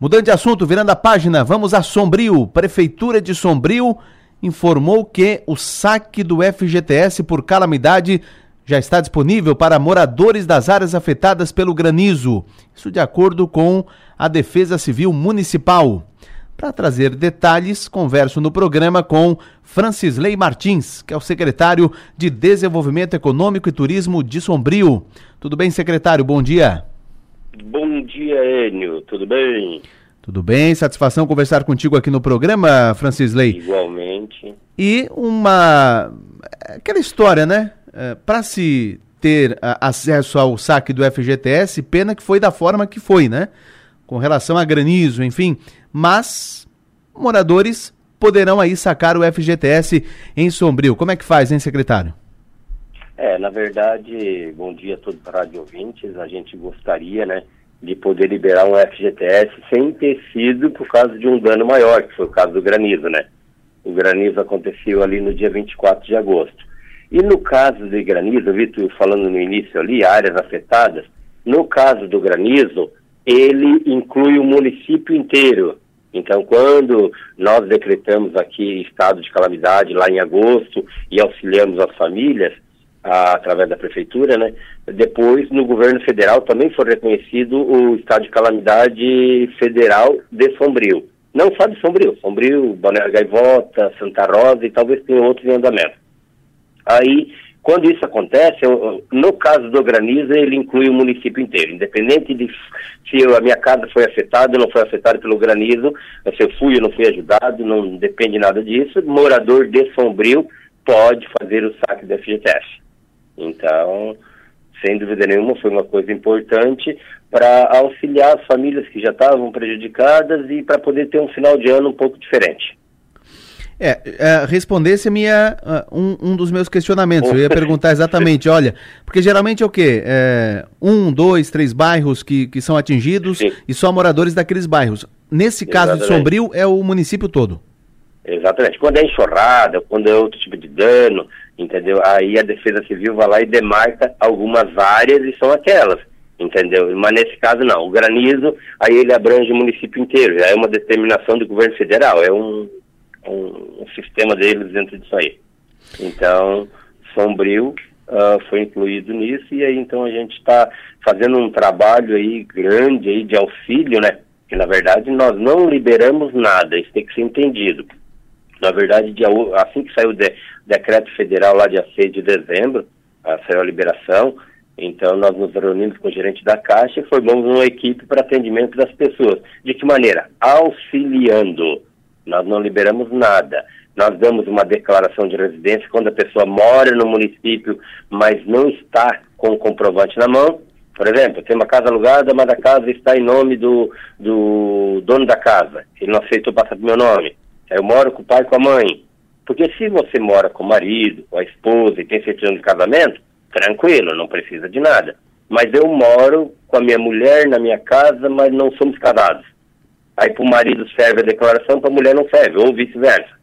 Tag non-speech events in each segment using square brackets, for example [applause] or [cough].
Mudando de assunto, virando a página, vamos a Sombrio. Prefeitura de Sombrio informou que o saque do FGTS por calamidade já está disponível para moradores das áreas afetadas pelo granizo. Isso de acordo com a Defesa Civil Municipal. Para trazer detalhes, converso no programa com Francisley Martins, que é o secretário de Desenvolvimento Econômico e Turismo de Sombrio. Tudo bem, secretário? Bom dia. Bom dia, Enio. Tudo bem? Tudo bem, satisfação conversar contigo aqui no programa, Francisley. Igualmente. E uma. aquela história, né? É, Para se ter a, acesso ao saque do FGTS, pena que foi da forma que foi, né? Com relação a granizo, enfim. Mas moradores poderão aí sacar o FGTS em Sombrio. Como é que faz, hein, secretário? É, na verdade, bom dia a todos os rádio ouvintes. A gente gostaria, né, de poder liberar um FGTS sem ter sido por causa de um dano maior, que foi o caso do granizo, né? O granizo aconteceu ali no dia 24 de agosto. E no caso de granizo, Vitor, falando no início ali, áreas afetadas, no caso do granizo, ele inclui o município inteiro. Então, quando nós decretamos aqui estado de calamidade lá em agosto e auxiliamos as famílias, ah, através da prefeitura, né? Depois, no governo federal, também foi reconhecido o estado de calamidade federal de Sombrio. Não só de Sombrio, Sombrio, Balneário Gaivota, Santa Rosa e talvez tenha outros em andamento. Aí, quando isso acontece, eu, no caso do granizo, ele inclui o município inteiro, independente de se eu, a minha casa foi afetada ou não foi afetada pelo granizo, se eu fui ou não fui ajudado, não depende nada disso, morador de Sombrio pode fazer o saque do FGTS. Então, sem dúvida nenhuma, foi uma coisa importante para auxiliar as famílias que já estavam prejudicadas e para poder ter um final de ano um pouco diferente. É, é respondesse a minha, uh, um, um dos meus questionamentos. Eu ia [laughs] perguntar exatamente, olha, porque geralmente é o quê? É, um, dois, três bairros que, que são atingidos Sim. e só moradores daqueles bairros. Nesse caso de Exatamente. Sombrio, é o município todo. Exatamente. Quando é enxurrada, quando é outro tipo de dano, entendeu? Aí a Defesa Civil vai lá e demarca algumas áreas e são aquelas, entendeu? Mas nesse caso não. O granizo, aí ele abrange o município inteiro. Já é uma determinação do governo federal. É um, um, um sistema deles dentro disso aí. Então, Sombrio ah, foi incluído nisso e aí então a gente está fazendo um trabalho aí grande aí de auxílio, né? Que na verdade nós não liberamos nada, isso tem que ser entendido. Na verdade, dia, o- assim que saiu o de- decreto federal lá dia 6 de dezembro, ah, saiu a liberação, então nós nos reunimos com o gerente da Caixa e formamos uma equipe para atendimento das pessoas. De que maneira? Auxiliando. Nós não liberamos nada. Nós damos uma declaração de residência quando a pessoa mora no município, mas não está com o comprovante na mão. Por exemplo, tem uma casa alugada, mas a casa está em nome do, do dono da casa. Ele não aceitou passar para meu nome. Eu moro com o pai e com a mãe. Porque se você mora com o marido, com a esposa e tem certidão de casamento, tranquilo, não precisa de nada. Mas eu moro com a minha mulher na minha casa, mas não somos casados. Aí para o marido serve a declaração, para a mulher não serve, ou vice-versa.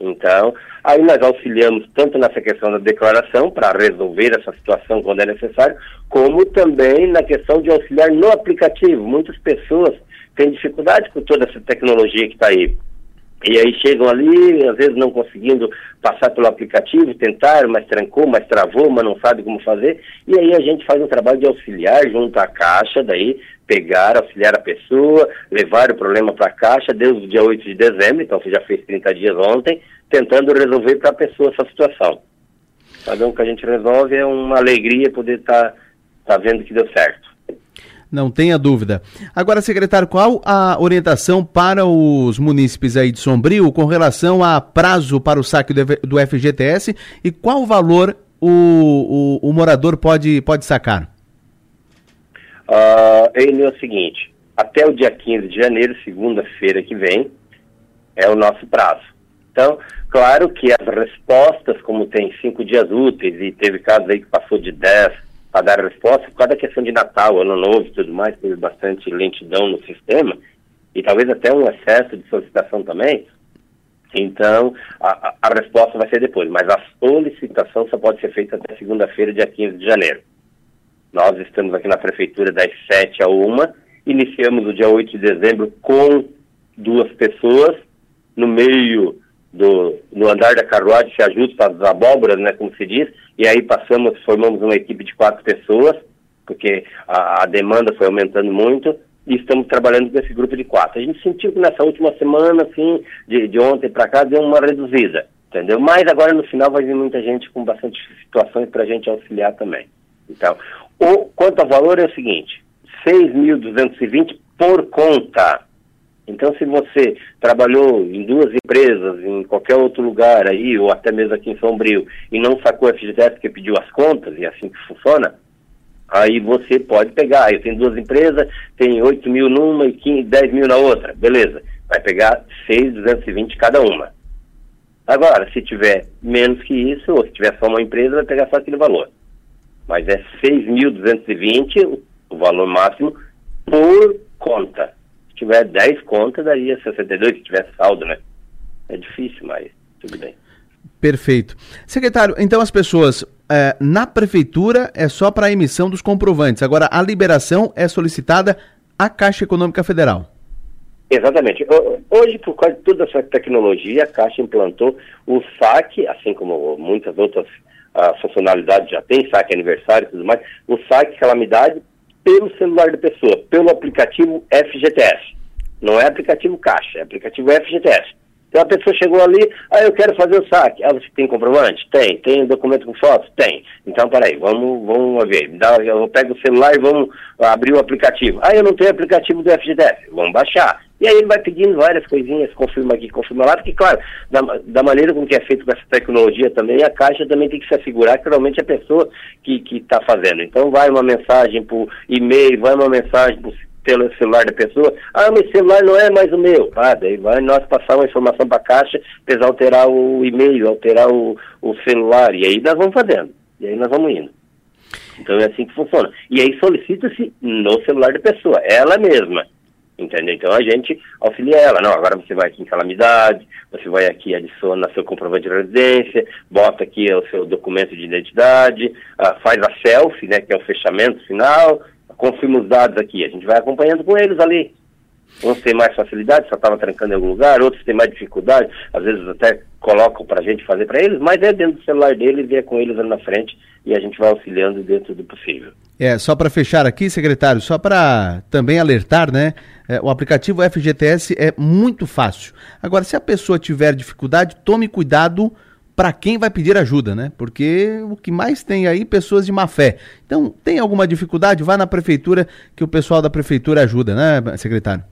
Então, aí nós auxiliamos tanto nessa questão da declaração, para resolver essa situação quando é necessário, como também na questão de auxiliar no aplicativo. Muitas pessoas têm dificuldade com toda essa tecnologia que está aí. E aí chegam ali, às vezes não conseguindo passar pelo aplicativo, tentaram, mas trancou, mas travou, mas não sabe como fazer. E aí a gente faz um trabalho de auxiliar junto à caixa, daí pegar, auxiliar a pessoa, levar o problema para a caixa, desde o dia 8 de dezembro, então você já fez 30 dias ontem, tentando resolver para a pessoa essa situação. Então o que a gente resolve é uma alegria poder estar tá, tá vendo que deu certo. Não tenha dúvida. Agora, secretário, qual a orientação para os munícipes aí de Sombrio com relação a prazo para o saque do FGTS e qual valor o, o, o morador pode, pode sacar? Uh, ele é o seguinte, até o dia 15 de janeiro, segunda-feira que vem, é o nosso prazo. Então, claro que as respostas, como tem cinco dias úteis e teve casos aí que passou de 10 para dar resposta, por causa da questão de Natal, Ano Novo e tudo mais, teve bastante lentidão no sistema e talvez até um excesso de solicitação também. Então, a, a- a resposta vai ser depois, mas a solicitação só pode ser feita até segunda-feira, dia 15 de janeiro. Nós estamos aqui na prefeitura das 7 a 1 Iniciamos o dia 8 de dezembro com duas pessoas no meio do no andar da carruagem se ajusta as abóboras, né, como se diz, e aí passamos, formamos uma equipe de quatro pessoas, porque a, a demanda foi aumentando muito, e estamos trabalhando com esse grupo de quatro. A gente sentiu que nessa última semana, assim, de, de ontem para cá, deu uma reduzida, entendeu? Mas agora no final vai vir muita gente com bastante situações para a gente auxiliar também. Então, o, quanto ao valor é o seguinte, 6.220 por conta. Então, se você trabalhou em duas empresas, em qualquer outro lugar aí, ou até mesmo aqui em Sombrio, e não sacou a FGTS porque pediu as contas, e é assim que funciona, aí você pode pegar. Eu tenho duas empresas, tem 8 mil numa e 15, 10 mil na outra. Beleza. Vai pegar 6,220 cada uma. Agora, se tiver menos que isso, ou se tiver só uma empresa, vai pegar só aquele valor. Mas é 6.220 o valor máximo por conta. Tiver 10 contas, daria 62, se tiver saldo, né? É difícil, mas tudo bem. Perfeito. Secretário, então as pessoas é, na prefeitura é só para a emissão dos comprovantes. Agora, a liberação é solicitada à Caixa Econômica Federal. Exatamente. Hoje, por causa de toda essa tecnologia, a Caixa implantou o saque, assim como muitas outras uh, funcionalidades já tem, saque aniversário e tudo mais, o saque calamidade pelo celular da pessoa, pelo aplicativo FGTS. Não é aplicativo Caixa, é aplicativo FGTS. Então a pessoa chegou ali, ah, eu quero fazer o saque. Ah, você tem comprovante? Tem. Tem documento com fotos? Tem. Então, peraí, vamos, vamos ver. Dá, eu pego o celular e vamos abrir o aplicativo. Ah, eu não tenho aplicativo do FGTS. Vamos baixar. E aí ele vai pedindo várias coisinhas, confirma aqui, confirma lá, porque, claro, da, da maneira como que é feito com essa tecnologia também, a Caixa também tem que se assegurar que realmente é a pessoa que está fazendo. Então vai uma mensagem por e-mail, vai uma mensagem por pelo celular da pessoa, ah, mas celular não é mais o meu. Ah, daí vai nós passar uma informação para a caixa, precisa alterar o e-mail, alterar o, o celular, e aí nós vamos fazendo, e aí nós vamos indo. Então é assim que funciona. E aí solicita-se no celular da pessoa, ela mesma. Entendeu? Então a gente auxilia ela. Não, agora você vai aqui em calamidade, você vai aqui, adiciona seu comprovante de residência, bota aqui o seu documento de identidade, uh, faz a selfie, né, que é o fechamento final, confirma os dados aqui, a gente vai acompanhando com eles ali. Uns têm mais facilidade, só estava trancando em algum lugar, outros têm mais dificuldade, às vezes até colocam para a gente fazer para eles, mas é dentro do celular deles e é com eles ali na frente e a gente vai auxiliando dentro do possível. É, só para fechar aqui, secretário, só para também alertar, né? É, o aplicativo FGTS é muito fácil. Agora, se a pessoa tiver dificuldade, tome cuidado para quem vai pedir ajuda, né? Porque o que mais tem aí pessoas de má fé. Então, tem alguma dificuldade? Vá na prefeitura que o pessoal da prefeitura ajuda, né, secretário?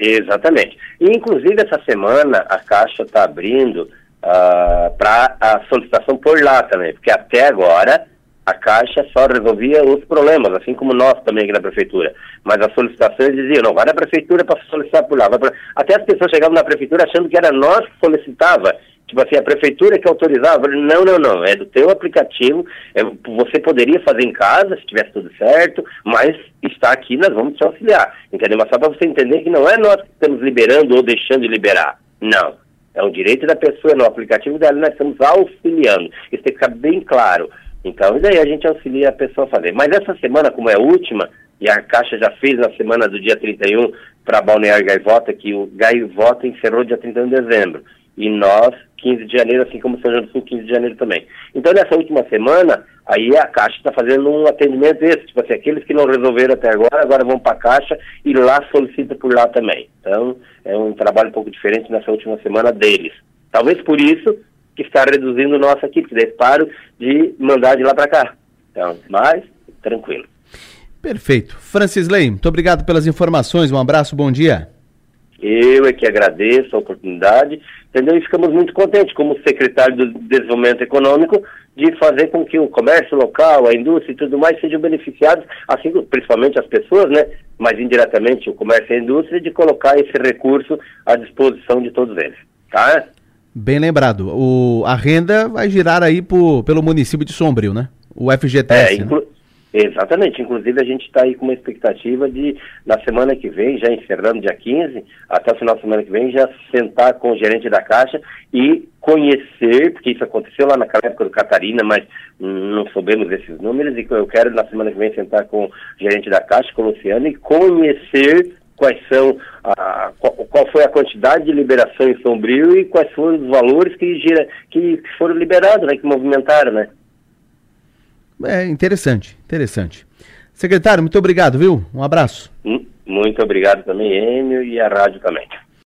Exatamente. E, inclusive, essa semana a Caixa está abrindo uh, ah, para a solicitação por lá também, porque até agora a Caixa só resolvia os problemas, assim como nós também aqui na Prefeitura. Mas as solicitações diziam, não, vai na Prefeitura para solicitar por lá. Pra... Até as pessoas chegavam na Prefeitura achando que era nós que solicitava Tipo assim, a prefeitura que autorizava, não, não, não, é do teu aplicativo, é, você poderia fazer em casa, se tivesse tudo certo, mas está aqui, nós vamos te auxiliar, entendeu? Mas só para você entender que não é nós que estamos liberando ou deixando de liberar, não. É um direito da pessoa, no aplicativo dela nós estamos auxiliando, isso tem que ficar bem claro. Então, e daí a gente auxilia a pessoa a fazer. Mas essa semana, como é a última, e a Caixa já fez na semana do dia 31 para Balneário Gaivota, que o Gaivota encerrou dia 31 de dezembro e nós 15 de janeiro, assim como São João do Sul 15 de janeiro também. Então nessa última semana, aí a Caixa está fazendo um atendimento esse, tipo assim, aqueles que não resolveram até agora, agora vão para a Caixa e lá solicita por lá também. Então é um trabalho um pouco diferente nessa última semana deles. Talvez por isso que está reduzindo nossa equipe, porque eles param de mandar de lá para cá. Então, mas tranquilo. Perfeito. Francis Lei, muito obrigado pelas informações, um abraço, bom dia. Eu é que agradeço a oportunidade, entendeu? E ficamos muito contentes, como secretário do Desenvolvimento Econômico, de fazer com que o comércio local, a indústria e tudo mais sejam beneficiados, assim principalmente as pessoas, né? Mas indiretamente o comércio e a indústria, de colocar esse recurso à disposição de todos eles, tá? Bem lembrado. O, a renda vai girar aí por, pelo município de Sombrio, né? O FGTS, é, inclu... né? Exatamente, inclusive a gente está aí com uma expectativa de, na semana que vem, já encerrando dia 15, até o final da semana que vem, já sentar com o gerente da Caixa e conhecer, porque isso aconteceu lá naquela época do Catarina, mas não soubemos desses números, e eu quero na semana que vem sentar com o gerente da Caixa, com o Luciano, e conhecer quais são, a, qual, qual, foi a quantidade de liberação em Sombrio e quais foram os valores que, gira, que foram liberados, né, que movimentaram, né? É interessante, interessante. Secretário, muito obrigado, viu? Um abraço. Muito obrigado também, Enio, e a rádio também.